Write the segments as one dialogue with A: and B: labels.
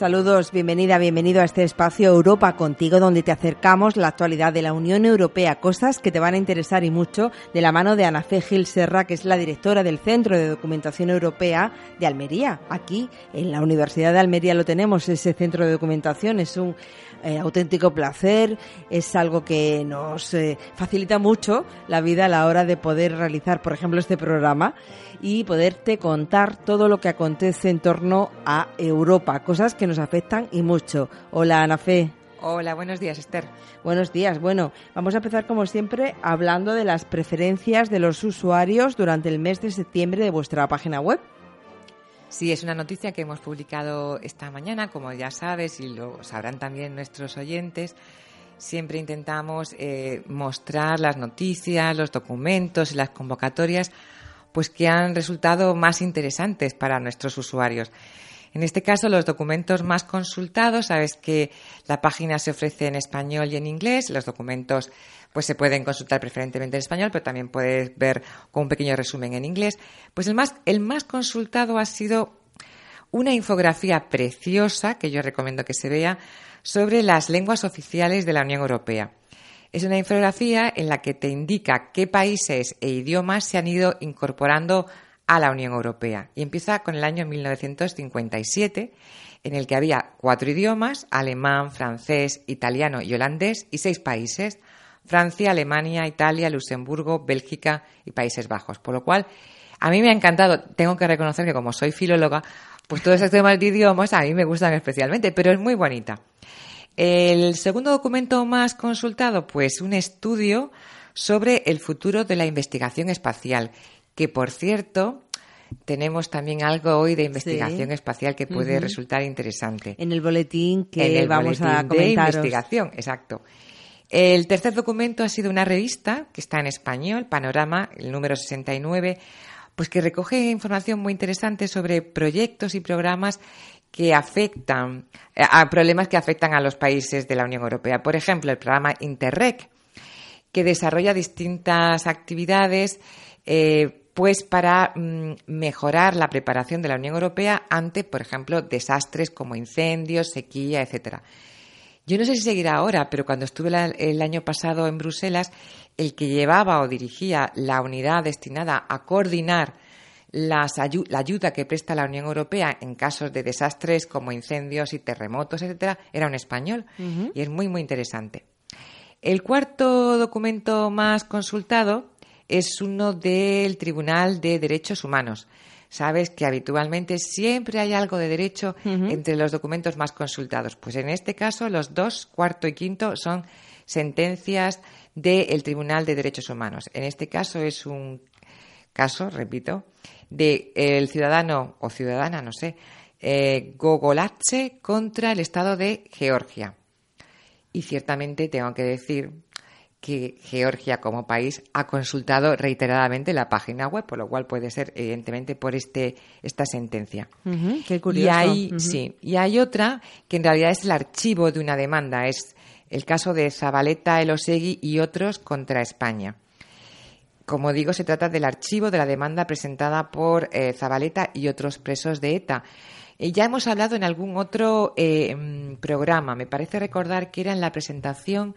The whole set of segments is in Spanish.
A: Saludos, bienvenida, bienvenido a este espacio Europa contigo, donde te acercamos la actualidad de la Unión Europea, cosas que te van a interesar y mucho, de la mano de Ana Fe Gil Serra, que es la directora del Centro de Documentación Europea de Almería. Aquí, en la Universidad de Almería, lo tenemos, ese centro de documentación. Es un eh, auténtico placer, es algo que nos eh, facilita mucho la vida a la hora de poder realizar, por ejemplo, este programa y poderte contar todo lo que acontece en torno a Europa, cosas que nos afectan y mucho. Hola, Ana Fe.
B: Hola, buenos días, Esther.
A: Buenos días. Bueno, vamos a empezar como siempre hablando de las preferencias de los usuarios durante el mes de septiembre de vuestra página web.
B: Sí, es una noticia que hemos publicado esta mañana, como ya sabes y lo sabrán también nuestros oyentes. Siempre intentamos eh, mostrar las noticias, los documentos y las convocatorias, pues que han resultado más interesantes para nuestros usuarios. En este caso, los documentos más consultados, sabes que la página se ofrece en español y en inglés. Los documentos pues se pueden consultar preferentemente en español, pero también puedes ver con un pequeño resumen en inglés. Pues el más, el más consultado ha sido una infografía preciosa que yo recomiendo que se vea sobre las lenguas oficiales de la Unión Europea. Es una infografía en la que te indica qué países e idiomas se han ido incorporando a la Unión Europea. Y empieza con el año 1957, en el que había cuatro idiomas, alemán, francés, italiano y holandés, y seis países, Francia, Alemania, Italia, Luxemburgo, Bélgica y Países Bajos. Por lo cual, a mí me ha encantado, tengo que reconocer que como soy filóloga, pues todos estos temas de idiomas a mí me gustan especialmente, pero es muy bonita. El segundo documento más consultado, pues un estudio sobre el futuro de la investigación espacial, que por cierto, tenemos también algo hoy de investigación espacial que puede resultar interesante.
A: En el boletín que vamos a comentar. De
B: investigación, exacto. El tercer documento ha sido una revista que está en español, Panorama, el número 69, pues que recoge información muy interesante sobre proyectos y programas que afectan eh, a problemas que afectan a los países de la Unión Europea. Por ejemplo, el programa Interreg, que desarrolla distintas actividades eh, pues para mm, mejorar la preparación de la Unión Europea ante, por ejemplo, desastres como incendios, sequía, etcétera. Yo no sé si seguirá ahora, pero cuando estuve el año pasado en Bruselas, el que llevaba o dirigía la unidad destinada a coordinar la ayuda que presta la Unión Europea en casos de desastres como incendios y terremotos, etcétera, era un español y es muy muy interesante. El cuarto documento más consultado es uno del Tribunal de Derechos Humanos. Sabes que habitualmente siempre hay algo de derecho entre los documentos más consultados. Pues en este caso, los dos, cuarto y quinto, son sentencias del Tribunal de Derechos Humanos. En este caso es un caso, repito, de el ciudadano o ciudadana, no sé, eh, Gogolache contra el Estado de Georgia. Y ciertamente tengo que decir que Georgia como país ha consultado reiteradamente la página web, por lo cual puede ser evidentemente por este esta sentencia.
A: qué curioso.
B: Y hay, sí, y hay otra que en realidad es el archivo de una demanda, es el caso de Zabaleta, Elosegui y otros contra España. Como digo, se trata del archivo de la demanda presentada por eh, Zabaleta y otros presos de ETA. Eh, ya hemos hablado en algún otro eh, programa, me parece recordar que era en la presentación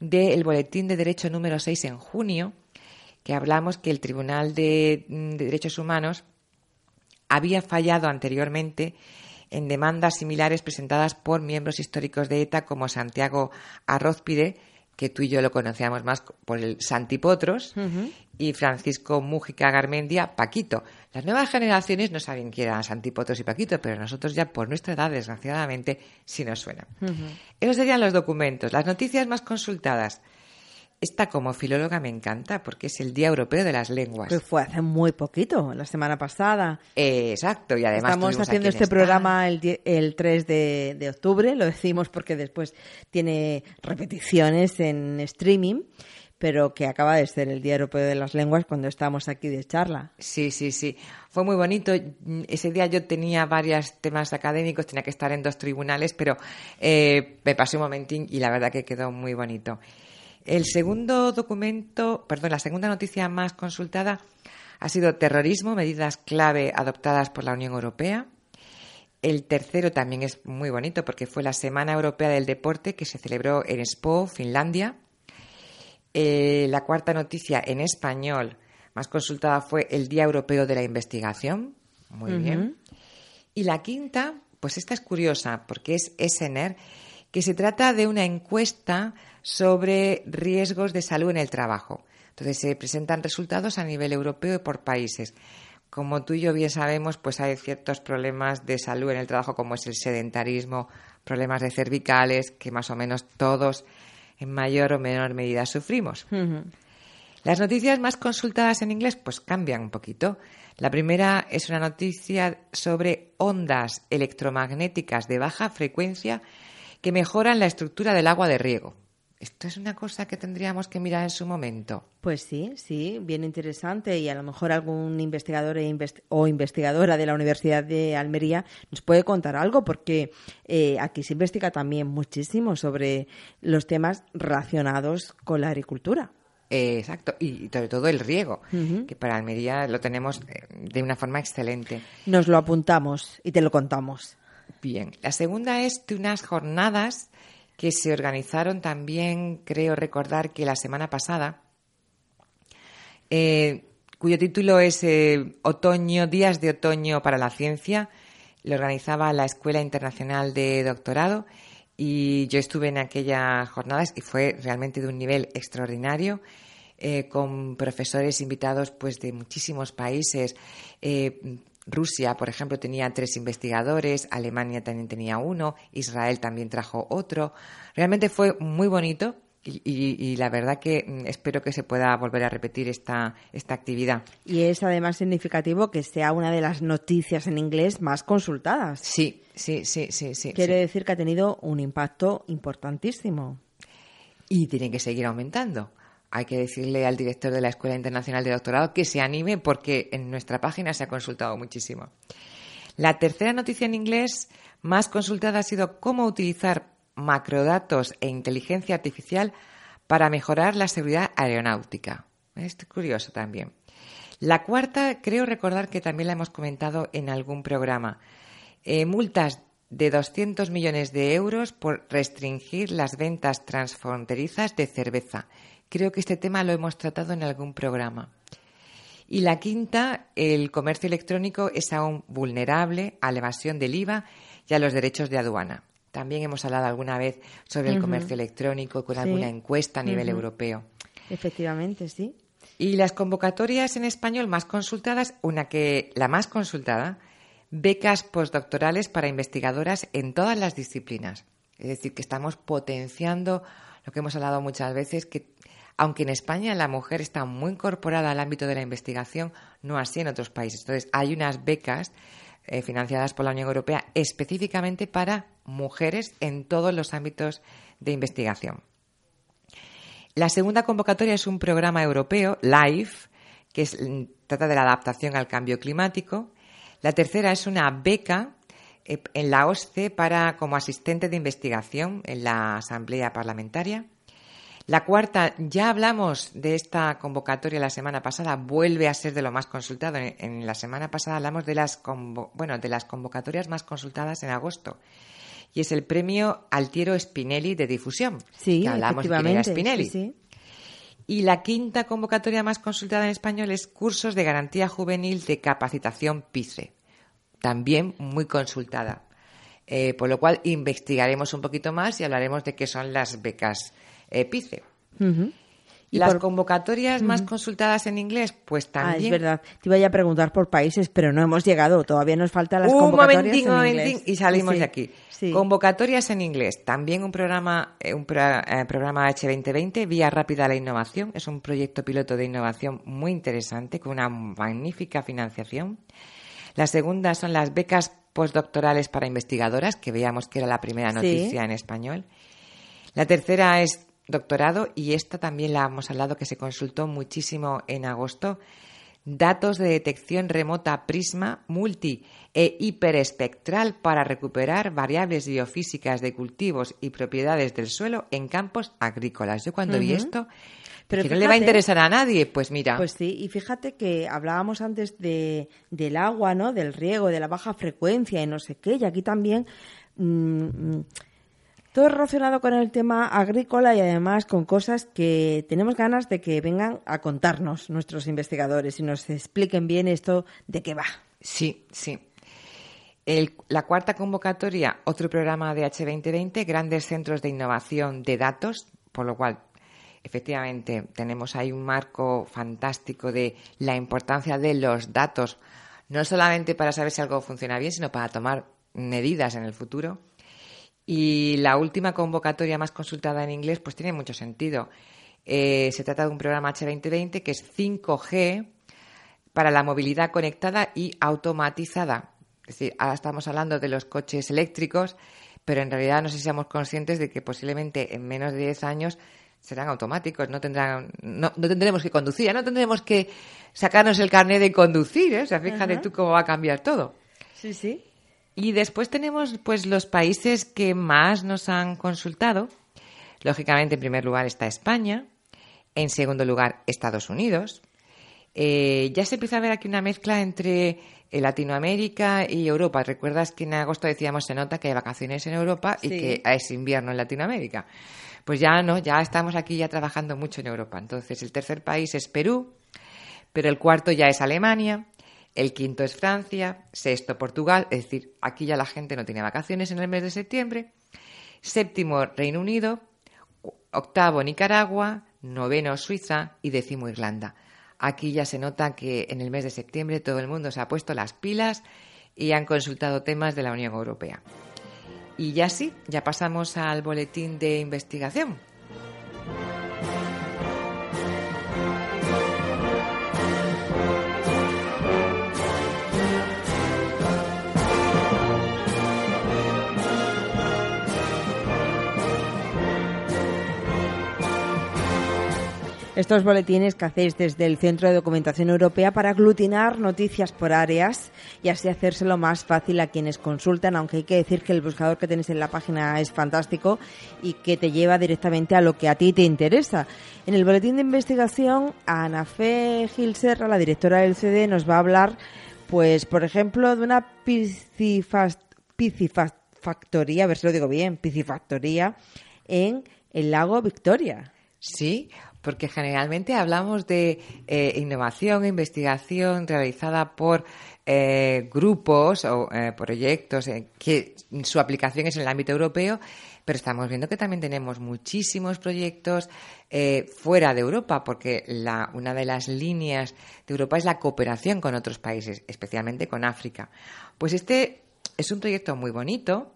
B: del Boletín de Derecho número 6 en junio, que hablamos que el Tribunal de, Derechos Humanos había fallado anteriormente en demandas similares presentadas por miembros históricos de ETA como Santiago Arrozpide, que tú y yo lo conocíamos más por el Santipotros, y Francisco Mújica Garmendia, Paquito. Las nuevas generaciones no saben quién eran Santipotros y Paquito, pero nosotros ya por nuestra edad, desgraciadamente, sí nos suenan. Esos serían los documentos. Las noticias más consultadas. Esta como filóloga me encanta porque es el Día Europeo de las Lenguas.
A: Pues fue hace muy poquito, la semana pasada.
B: exacto, y además
A: estamos haciendo este programa el, el 3 de, de, octubre, lo decimos porque después tiene repeticiones en streaming, pero que acaba de ser el Día Europeo de las Lenguas cuando estábamos aquí de charla.
B: Sí, sí, sí. Fue muy bonito. Ese día yo tenía varios temas académicos, tenía que estar en dos tribunales, pero eh, me pasé un momentín y la verdad que quedó muy bonito. El segundo documento, perdón, la segunda noticia más consultada ha sido terrorismo, medidas clave adoptadas por la Unión Europea. El tercero también es muy bonito porque fue la Semana Europea del Deporte que se celebró en Espoo, Finlandia. Eh, la cuarta noticia en español más consultada fue el Día Europeo de la Investigación. Muy bien. Y la quinta, pues esta es curiosa porque es Essener, que se trata de una encuesta sobre riesgos de salud en el trabajo. Entonces se presentan resultados a nivel europeo y por países. Como tú y yo bien sabemos, pues hay ciertos problemas de salud en el trabajo, como es el sedentarismo, problemas de cervicales, que más o menos todos en mayor o menor medida sufrimos. Las noticias más consultadas en inglés pues cambian un poquito. La primera es una noticia sobre ondas electromagnéticas de baja frecuencia que mejoran la estructura del agua de riego. Esto es una cosa que tendríamos que mirar en su momento.
A: Pues sí, sí, bien interesante y a lo mejor algún investigador e o investigadora de la Universidad de Almería nos puede contar algo porque eh, aquí se investiga también muchísimo sobre los temas relacionados con la agricultura.
B: exacto, y sobre todo el riego, que para Almería lo tenemos eh, de una forma excelente.
A: Nos lo apuntamos y te lo contamos.
B: Bien, la segunda es de unas jornadas que se organizaron también, creo recordar que la semana pasada, eh, cuyo título es eh, Otoño, Días de Otoño para la Ciencia. Lo organizaba la Escuela Internacional de Doctorado y yo estuve en aquellas jornadas y fue realmente de un nivel extraordinario. Eh, con profesores invitados pues de muchísimos países, Rusia, por ejemplo, tenía tres investigadores, Alemania también tenía uno, Israel también trajo otro. Realmente fue muy bonito y, la verdad que mm, espero que se pueda volver a repetir esta, esta actividad.
A: Y es además significativo que sea una de las noticias en inglés más consultadas.
B: Sí, sí, sí, sí. sí
A: Quiere decir que ha tenido un impacto importantísimo.
B: Y tiene que seguir aumentando hay que decirle al director de la Escuela Internacional de Doctorado que se anime porque en nuestra página se ha consultado muchísimo. La tercera noticia en inglés más consultada ha sido cómo utilizar macrodatos e inteligencia artificial para mejorar la seguridad aeronáutica. Es curioso también. La cuarta, creo recordar que también la hemos comentado en algún programa. Eh, multas de 200 millones de euros por restringir las ventas transfronterizas de cerveza Creo que este tema lo hemos tratado en algún programa. Y la quinta, el comercio electrónico es aún vulnerable a la evasión del IVA y a los derechos de aduana. También hemos hablado alguna vez sobre el comercio electrónico con alguna encuesta a nivel europeo.
A: Efectivamente, sí.
B: Y las convocatorias en español más consultadas, una que la más consultada, becas postdoctorales para investigadoras en todas las disciplinas. Es decir, que estamos potenciando lo que hemos hablado muchas veces, que aunque en España la mujer está muy incorporada al ámbito de la investigación, no así en otros países. Entonces, hay unas becas eh, financiadas por la Unión Europea específicamente para mujeres en todos los ámbitos de investigación. La segunda convocatoria es un programa europeo, LIFE, que trata de la adaptación al cambio climático. La tercera es una beca eh, en la OSCE para como asistente de investigación en la Asamblea Parlamentaria. La cuarta, ya hablamos de esta convocatoria la semana pasada, vuelve a ser de lo más consultado. En, la semana pasada hablamos de las, bueno, de las convocatorias más consultadas en agosto. Y es el premio Altiero Spinelli de difusión.
A: Sí, que hablamos de Spinelli.
B: Y la quinta convocatoria más consultada en español es Cursos de Garantía Juvenil de Capacitación PICE. También muy consultada. Eh, por lo cual investigaremos un poquito más y hablaremos de qué son las becas EPICE. ¿Y las convocatorias más consultadas en inglés? Pues también. Ah,
A: es verdad. Te iba a preguntar por países, pero no hemos llegado. Todavía nos faltan las convocatorias
B: momentín,
A: en
B: momentín, y salimos de aquí. Convocatorias en inglés. También un programa, eh, un eh, programa H2020, Vía Rápida a la Innovación. Es un proyecto piloto de innovación muy interesante, con una magnífica financiación. La segunda son las becas postdoctorales para investigadoras, que veíamos que era la primera noticia en español. La tercera es doctorado y esta también la hemos hablado que se consultó muchísimo en agosto. Datos de detección remota prisma multi e hiperespectral para recuperar variables biofísicas de cultivos y propiedades del suelo en campos agrícolas. Yo cuando vi esto Pero que no le va a interesar a nadie, pues mira.
A: Pues sí, y fíjate que hablábamos antes de, del agua, ¿no? Del riego, de la baja frecuencia y no sé qué, y aquí también... Mm, todo relacionado con el tema agrícola y además con cosas que tenemos ganas de que vengan a contarnos nuestros investigadores y nos expliquen bien esto de qué va.
B: Sí, sí. la cuarta convocatoria, otro programa de H2020, grandes centros de innovación de datos, por lo cual efectivamente tenemos ahí un marco fantástico de la importancia de los datos, no solamente para saber si algo funciona bien, sino para tomar medidas en el futuro. Y la última convocatoria más consultada en inglés, pues tiene mucho sentido. Eh, se trata de un programa H2020 que es 5G para la movilidad conectada y automatizada. Es decir, ahora estamos hablando de los coches eléctricos, pero en realidad no sé si seamos conscientes de que posiblemente en menos de 10 años serán automáticos, no tendrán, no, tendremos que conducir, no tendremos que sacarnos el carnet de conducir, ¿eh? o sea, fíjate tú cómo va a cambiar todo.
A: Sí, sí.
B: Y después tenemos pues los países que más nos han consultado. Lógicamente, en primer lugar está España, en segundo lugar Estados Unidos. Eh, ya se empieza a ver aquí una mezcla entre eh, Latinoamérica y Europa. Recuerdas que en agosto decíamos se nota que hay vacaciones en Europa y que es invierno en Latinoamérica. Pues ya no, ya estamos aquí ya trabajando mucho en Europa. Entonces, el tercer país es Perú, pero el cuarto ya es Alemania, el quinto es Francia, sexto Portugal, es decir, aquí ya la gente no tiene vacaciones en el mes de septiembre, séptimo Reino Unido, octavo Nicaragua, noveno Suiza y décimo Irlanda. Aquí ya se nota que en el mes de septiembre todo el mundo se ha puesto las pilas y han consultado temas de la Unión Europea. Y ya sí, ya pasamos al boletín de investigación.
A: Estos boletines que hacéis desde el Centro de Documentación Europea para aglutinar noticias por áreas y así hacérselo más fácil a quienes consultan, aunque hay que decir que el buscador que tenéis en la página es fantástico y que te lleva directamente a lo que a ti te interesa. En el boletín de investigación, Ana Fe Gil Serra, la directora del CD, nos va a hablar, pues, por ejemplo, de una piscifactoría, a ver si lo digo bien, piscifactoría en el lago Victoria.
B: Sí, porque generalmente hablamos de eh, innovación e investigación realizada por eh, grupos o eh, proyectos que su aplicación es en el ámbito europeo, pero estamos viendo que también tenemos muchísimos proyectos fuera de Europa, porque una de las líneas de Europa es la cooperación con otros países, especialmente con África. Pues este es un proyecto muy bonito,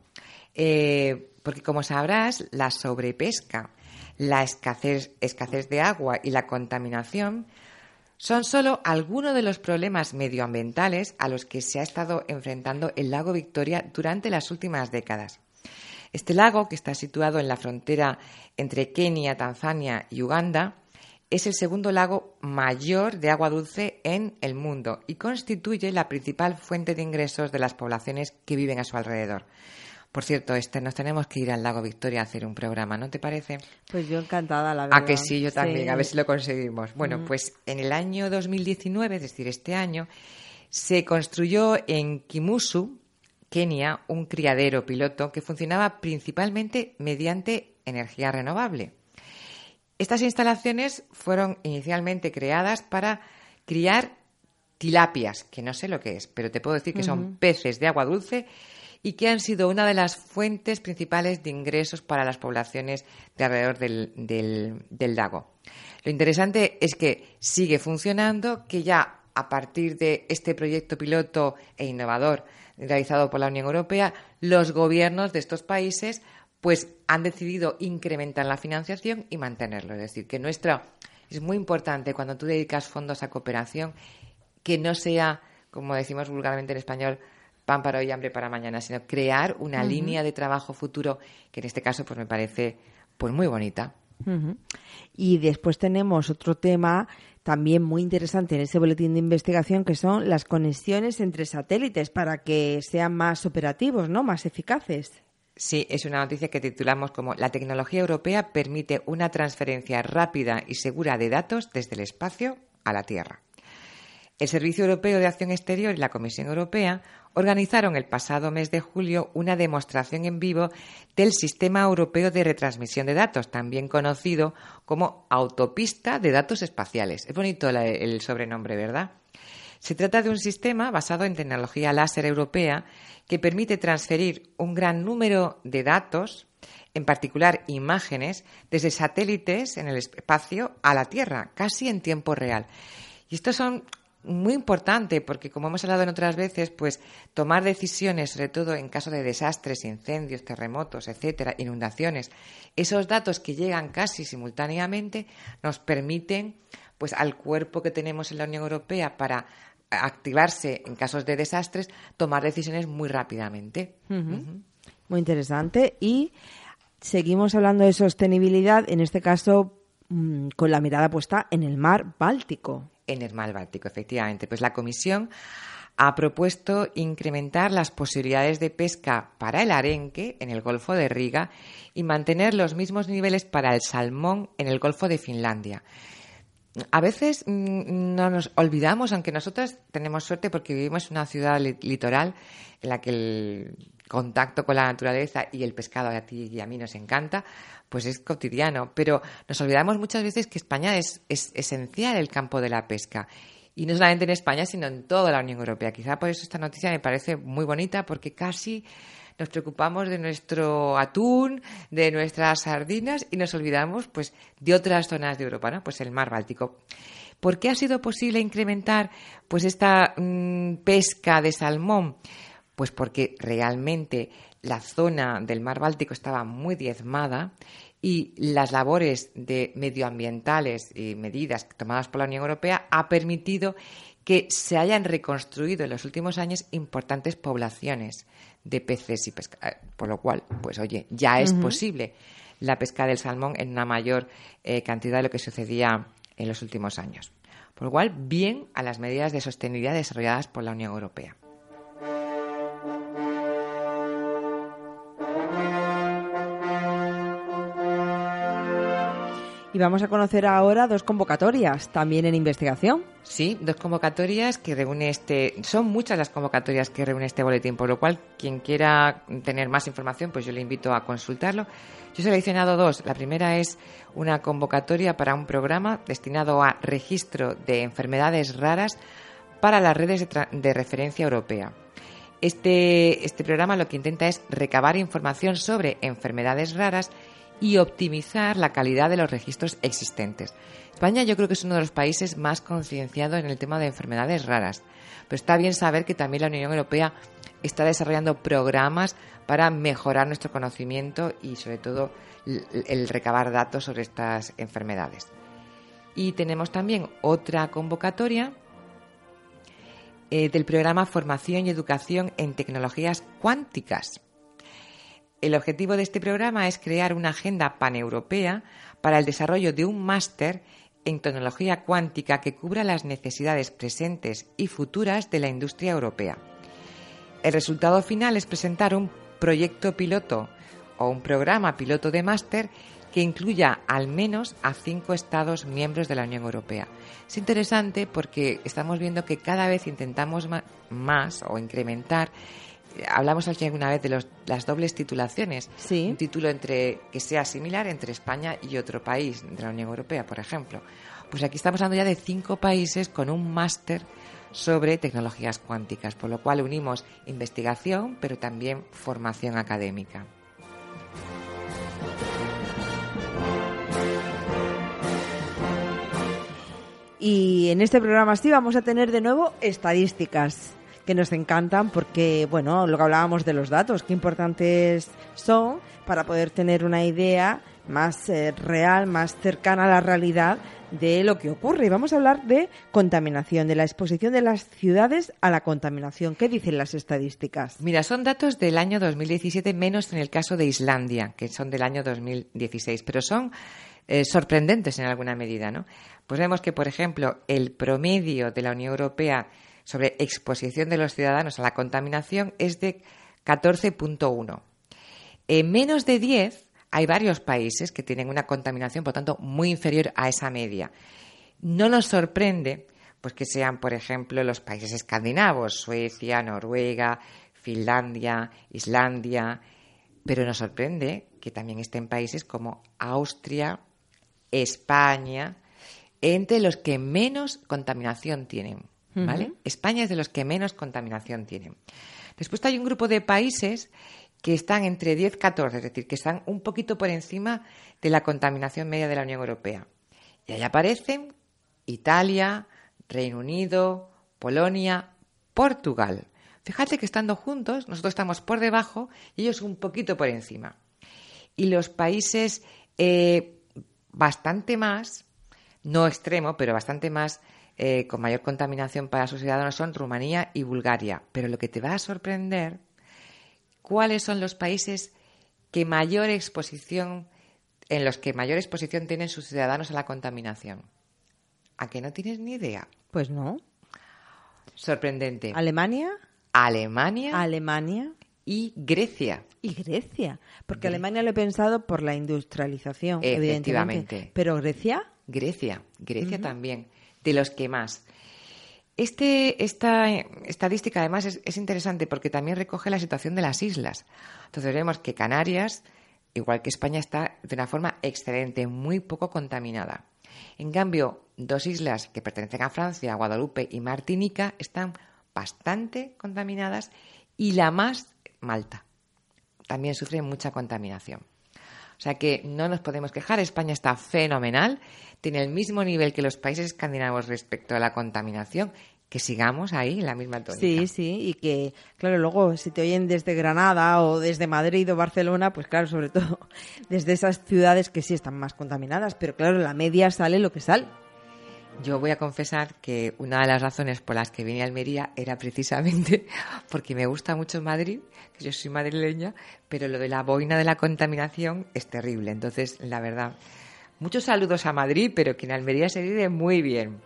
B: porque como sabrás, la sobrepesca la escasez, de agua y la contaminación son solo algunos de los problemas medioambientales a los que se ha estado enfrentando el lago Victoria durante las últimas décadas. Este lago, que está situado en la frontera entre Kenia, Tanzania y Uganda, es el segundo lago mayor de agua dulce en el mundo y constituye la principal fuente de ingresos de las poblaciones que viven a su alrededor. Por cierto, Esther, nos tenemos que ir al lago Victoria a hacer un programa, ¿no te parece?
A: Pues yo encantada, la verdad.
B: A que sí, yo también, a ver si lo conseguimos. Bueno, mm. pues en el año 2019, es decir, este año, se construyó en Kimusu, Kenia, un criadero piloto que funcionaba principalmente mediante energía renovable. Estas instalaciones fueron inicialmente creadas para criar tilapias, que no sé lo que es, pero te puedo decir que son peces de agua dulce y que han sido una de las fuentes principales de ingresos para las poblaciones de alrededor del, lago. Lo interesante es que sigue funcionando, que ya a partir de este proyecto piloto e innovador realizado por la Unión Europea, los gobiernos de estos países pues han decidido incrementar la financiación y mantenerlo. Es decir, que nuestra es muy importante cuando tú dedicas fondos a cooperación que no sea, como decimos vulgarmente en español, pan para hoy, hambre para mañana, sino crear una línea de trabajo futuro que en este caso pues me parece pues muy bonita.
A: Y después tenemos otro tema también muy interesante en ese boletín de investigación que son las conexiones entre satélites para que sean más operativos, ¿no? Más eficaces.
B: Sí, es una noticia que titulamos como La tecnología europea permite una transferencia rápida y segura de datos desde el espacio a la Tierra. El Servicio Europeo de Acción Exterior y la Comisión Europea organizaron el pasado mes de julio una demostración en vivo del Sistema Europeo de Retransmisión de Datos, también conocido como Autopista de Datos Espaciales. Es bonito el sobrenombre, ¿verdad? Se trata de un sistema basado en tecnología láser europea que permite transferir un gran número de datos, en particular imágenes, desde satélites en el espacio a la Tierra, casi en tiempo real. Y estos son muy importante porque, como hemos hablado en otras veces, pues tomar decisiones, sobre todo en caso de desastres, incendios, terremotos, etcétera, inundaciones, esos datos que llegan casi simultáneamente nos permiten, pues al cuerpo que tenemos en la Unión Europea para activarse en casos de desastres, tomar decisiones muy rápidamente.
A: Muy interesante. Y seguimos hablando de sostenibilidad, en este caso mm, con la mirada puesta en el mar Báltico
B: en el mar Báltico, efectivamente. Pues la Comisión ha propuesto incrementar las posibilidades de pesca para el arenque en el Golfo de Riga y mantener los mismos niveles para el salmón en el Golfo de Finlandia. A veces mm, no nos olvidamos, aunque nosotras tenemos suerte porque vivimos en una ciudad litoral en la que el contacto con la naturaleza y el pescado a ti y a mí nos encanta, pues es cotidiano. Pero nos olvidamos muchas veces que España es, esencial el campo de la pesca. Y no solamente en España, sino en toda la Unión Europea. Quizá por eso esta noticia me parece muy bonita, porque casi nos preocupamos de nuestro atún, de nuestras sardinas y nos olvidamos pues de otras zonas de Europa, ¿no? Pues el mar Báltico. ¿Por qué ha sido posible incrementar pues esta mm, pesca de salmón? Pues porque realmente la zona del mar Báltico estaba muy diezmada y las labores de medioambientales y medidas tomadas por la Unión Europea ha permitido que se hayan reconstruido en los últimos años importantes poblaciones de peces y pesca, eh, por lo cual, pues oye, ya es posible la pesca del salmón en una mayor eh, cantidad de lo que sucedía en los últimos años. Por lo cual, bien a las medidas de sostenibilidad desarrolladas por la Unión Europea.
A: Y vamos a conocer ahora dos convocatorias, también en investigación.
B: Sí, dos convocatorias que reúne este. Son muchas las convocatorias que reúne este boletín, por lo cual quien quiera tener más información, pues yo le invito a consultarlo. Yo he seleccionado dos. La primera es una convocatoria para un programa destinado a registro de enfermedades raras para las redes de, referencia europea. Este, este programa lo que intenta es recabar información sobre enfermedades raras y optimizar la calidad de los registros existentes. España yo creo que es uno de los países más concienciados en el tema de enfermedades raras, pero está bien saber que también la Unión Europea está desarrollando programas para mejorar nuestro conocimiento y sobre todo el recabar datos sobre estas enfermedades. Y tenemos también otra convocatoria eh, del programa Formación y Educación en Tecnologías Cuánticas el objetivo de este programa es crear una agenda paneuropea para el desarrollo de un máster en tecnología cuántica que cubra las necesidades presentes y futuras de la industria europea. El resultado final es presentar un proyecto piloto o un programa piloto de máster que incluya al menos a cinco Estados miembros de la Unión Europea. Es interesante porque estamos viendo que cada vez intentamos más o incrementar hablamos alguna vez de las dobles titulaciones.
A: Sí.
B: Un título entre que sea similar entre España y otro país de la Unión Europea, por ejemplo. Pues aquí estamos hablando ya de cinco países con un máster sobre tecnologías cuánticas, por lo cual unimos investigación, pero también formación académica.
A: Y en este programa sí vamos a tener de nuevo estadísticas que nos encantan porque, bueno, lo que hablábamos de los datos, qué importantes son para poder tener una idea más eh, real, más cercana a la realidad de lo que ocurre. Y vamos a hablar de contaminación, de la exposición de las ciudades a la contaminación. ¿Qué dicen las estadísticas?
B: Mira, son datos del año 2017, menos en el caso de Islandia, que son del año 2016, pero son eh, sorprendentes en alguna medida, ¿no? Pues vemos que, por ejemplo, el promedio de la Unión Europea sobre exposición de los ciudadanos a la contaminación es de 14.1. En menos de 10 hay varios países que tienen una contaminación, por tanto, muy inferior a esa media. No nos sorprende pues que sean, por ejemplo, los países escandinavos, Suecia, Noruega, Finlandia, Islandia, pero nos sorprende que también estén países como Austria, España, entre los que menos contaminación tienen. ¿Vale? España es de los que menos contaminación tienen. Después hay un grupo de países que están entre 10 y 14, es decir, que están un poquito por encima de la contaminación media de la Unión Europea. Y ahí aparecen Italia, Reino Unido, Polonia, Portugal. Fíjate que estando juntos, nosotros estamos por debajo y ellos un poquito por encima. Y los países eh, bastante más, no extremo, pero bastante más, eh, con mayor contaminación para sus ciudadanos son Rumanía y Bulgaria. Pero lo que te va a sorprender, ¿cuáles son los países que mayor exposición, en los que mayor exposición tienen sus ciudadanos a la contaminación? ¿A que no tienes ni idea?
A: Pues no.
B: Sorprendente.
A: ¿Alemania?
B: Alemania.
A: Alemania.
B: Y Grecia.
A: Y Grecia. Porque Alemania lo he pensado por la industrialización, evidentemente. ¿Pero Grecia?
B: Grecia. Grecia también. De los que más. Este, esta estadística, además, es, es, interesante porque también recoge la situación de las islas. Entonces, vemos que Canarias, igual que España, está de una forma excelente, muy poco contaminada. En cambio, dos islas que pertenecen a Francia, Guadalupe y Martinica, están bastante contaminadas y la más, Malta. También sufre mucha contaminación. O sea que no nos podemos quejar, España está fenomenal, tiene el mismo nivel que los países escandinavos respecto a la contaminación que sigamos ahí en la misma tónica.
A: Sí, sí, y que, claro, luego si te oyen desde Granada o desde Madrid o Barcelona, pues claro, sobre todo desde esas ciudades que sí están más contaminadas, pero claro, la media sale lo que sale.
B: Yo voy a confesar que una de las razones por las que vine a Almería era precisamente porque me gusta mucho Madrid, que yo soy madrileña, pero lo de la boina de la contaminación es terrible. Entonces, la verdad, muchos saludos a Madrid, pero que en Almería se vive muy bien.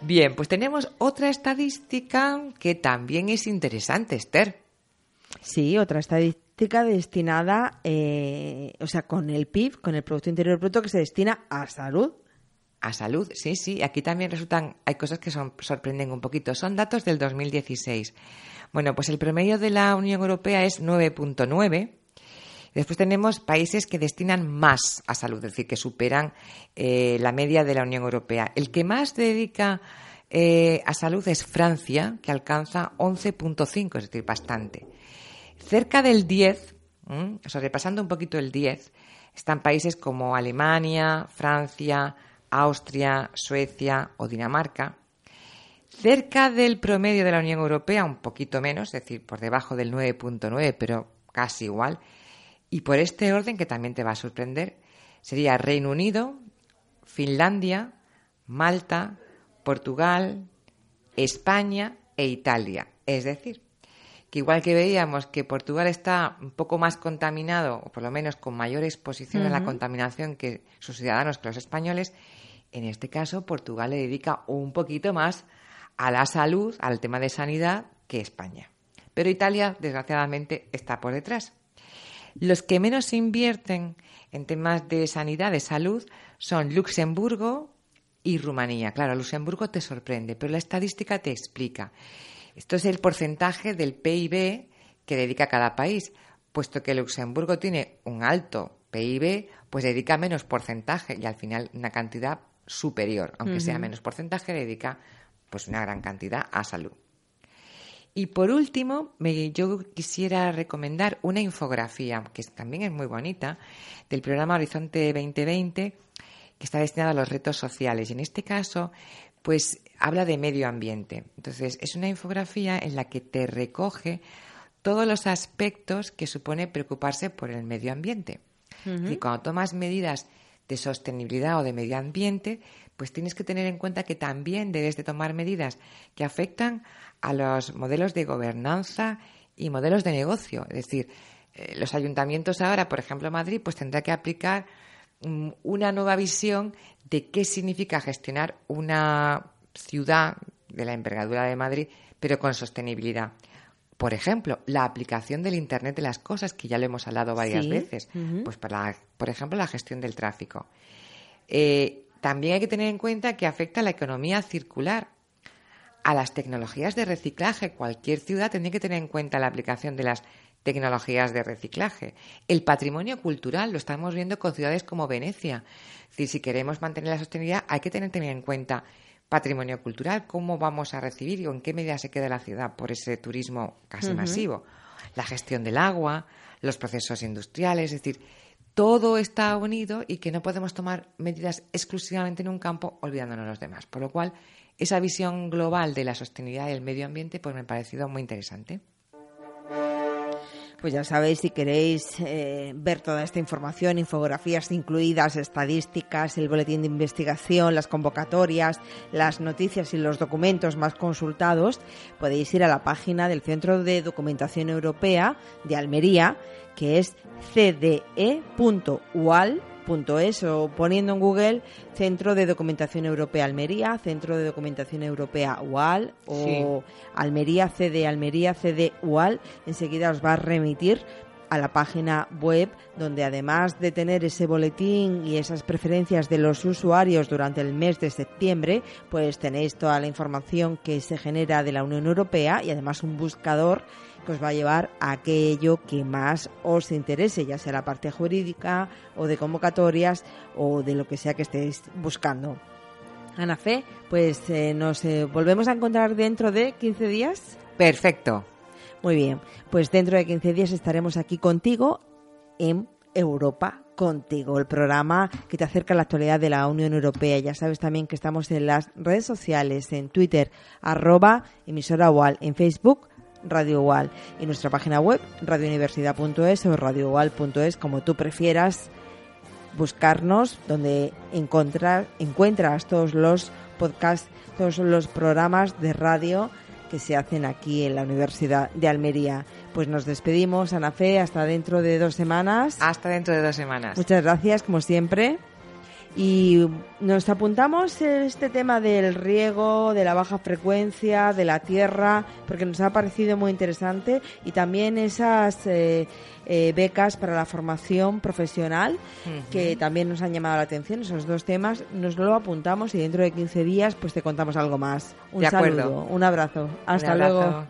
B: Bien, pues tenemos otra estadística que también es interesante, Esther.
A: Sí, otra estadística destinada, eh, o sea, con el PIB, con el Producto Interior Bruto que se destina a salud.
B: A salud, sí, sí. Aquí también resultan, hay cosas que son, sorprenden un poquito. Son datos del 2016. Bueno, pues el promedio de la Unión Europea es 9.9 Después tenemos países que destinan más a salud, es decir, que superan eh, la media de la Unión Europea. El que más dedica eh, a salud es Francia, que alcanza 11.5, es decir, bastante. Cerca del 10, o sea, repasando un poquito el 10, están países como Alemania, Francia, Austria, Suecia o Dinamarca. Cerca del promedio de la Unión Europea, un poquito menos, es decir, por debajo del 9.9, pero casi igual, y por este orden, que también te va a sorprender, sería Reino Unido, Finlandia, Malta, Portugal, España e Italia. Es decir, que igual que veíamos que Portugal está un poco más contaminado, o por lo menos con mayor exposición a la contaminación que sus ciudadanos, que los españoles, en este caso Portugal le dedica un poquito más a la salud, al tema de sanidad, que España. Pero Italia, desgraciadamente, está por detrás. Los que menos invierten en temas de sanidad, de salud, son Luxemburgo y Rumanía. Claro, Luxemburgo te sorprende, pero la estadística te explica. Esto es el porcentaje del PIB que dedica cada país. Puesto que Luxemburgo tiene un alto PIB, pues dedica menos porcentaje y al final una cantidad superior, aunque sea menos porcentaje, dedica pues una gran cantidad a salud. Y por último, yo quisiera recomendar una infografía, que también es muy bonita, del programa Horizonte 2020, que está destinada a los retos sociales. Y en este caso, pues habla de medio ambiente. Entonces, es una infografía en la que te recoge todos los aspectos que supone preocuparse por el medio ambiente. Y cuando tomas medidas de sostenibilidad o de medio ambiente, pues tienes que tener en cuenta que también debes de tomar medidas que afectan a los modelos de gobernanza y modelos de negocio. Es decir, eh, los ayuntamientos ahora, por ejemplo, Madrid, pues tendrá que aplicar mm, una nueva visión de qué significa gestionar una ciudad de la envergadura de Madrid, pero con sostenibilidad. Por ejemplo, la aplicación del Internet de las Cosas, que ya lo hemos hablado varias veces, pues para, por ejemplo, la gestión del tráfico. Eh, también hay que tener en cuenta que afecta a la economía circular, a las tecnologías de reciclaje. Cualquier ciudad tendría que tener en cuenta la aplicación de las tecnologías de reciclaje. El patrimonio cultural lo estamos viendo con ciudades como Venecia. si queremos mantener la sostenibilidad, hay que tener, tener en cuenta patrimonio cultural, cómo vamos a recibir y en qué medida se queda la ciudad por ese turismo casi masivo. La gestión del agua, los procesos industriales, es decir, todo está unido y que no podemos tomar medidas exclusivamente en un campo olvidándonos de los demás. Por lo cual, esa visión global de la sostenibilidad del medio ambiente pues me ha parecido muy interesante.
A: Pues ya sabéis, si queréis eh, ver toda esta información, infografías incluidas, estadísticas, el boletín de investigación, las convocatorias, las noticias y los documentos más consultados, podéis ir a la página del Centro de Documentación Europea de Almería, que es cde.ual es o poniendo en Google Centro de Documentación Europea Almería, Centro de Documentación Europea UAL o Almería CD Almería CD UAL, enseguida os va a remitir a la página web donde además de tener ese boletín y esas preferencias de los usuarios durante el mes de septiembre, pues tenéis toda la información que se genera de la Unión Europea y además un buscador que os va a llevar a aquello que más os interese, ya sea la parte jurídica o de convocatorias o de lo que sea que estéis buscando. Ana Fe, pues eh, nos eh, volvemos a encontrar dentro de 15 días.
B: Perfecto.
A: Muy bien, pues dentro de 15 días estaremos aquí contigo en Europa contigo, el programa que te acerca a la actualidad de la Unión Europea. Ya sabes también que estamos en las redes sociales, en Twitter, arroba emisora UAL, en Facebook, Radio UAL, y nuestra página web, radiouniversidad.es o radioUAL.es, como tú prefieras buscarnos, donde encontrar, encuentras todos los podcasts, todos los programas de radio que se hacen aquí en la Universidad de Almería. Pues nos despedimos, Ana Fe, hasta dentro de dos semanas.
B: Hasta dentro de dos semanas.
A: Muchas gracias, como siempre. Y nos apuntamos este tema del riego, de la baja frecuencia, de la tierra, porque nos ha parecido muy interesante y también esas eh, eh, becas para la formación profesional que también nos han llamado la atención, esos dos temas, nos lo apuntamos y dentro de 15 días pues te contamos algo más. Un saludo, un abrazo. Hasta luego.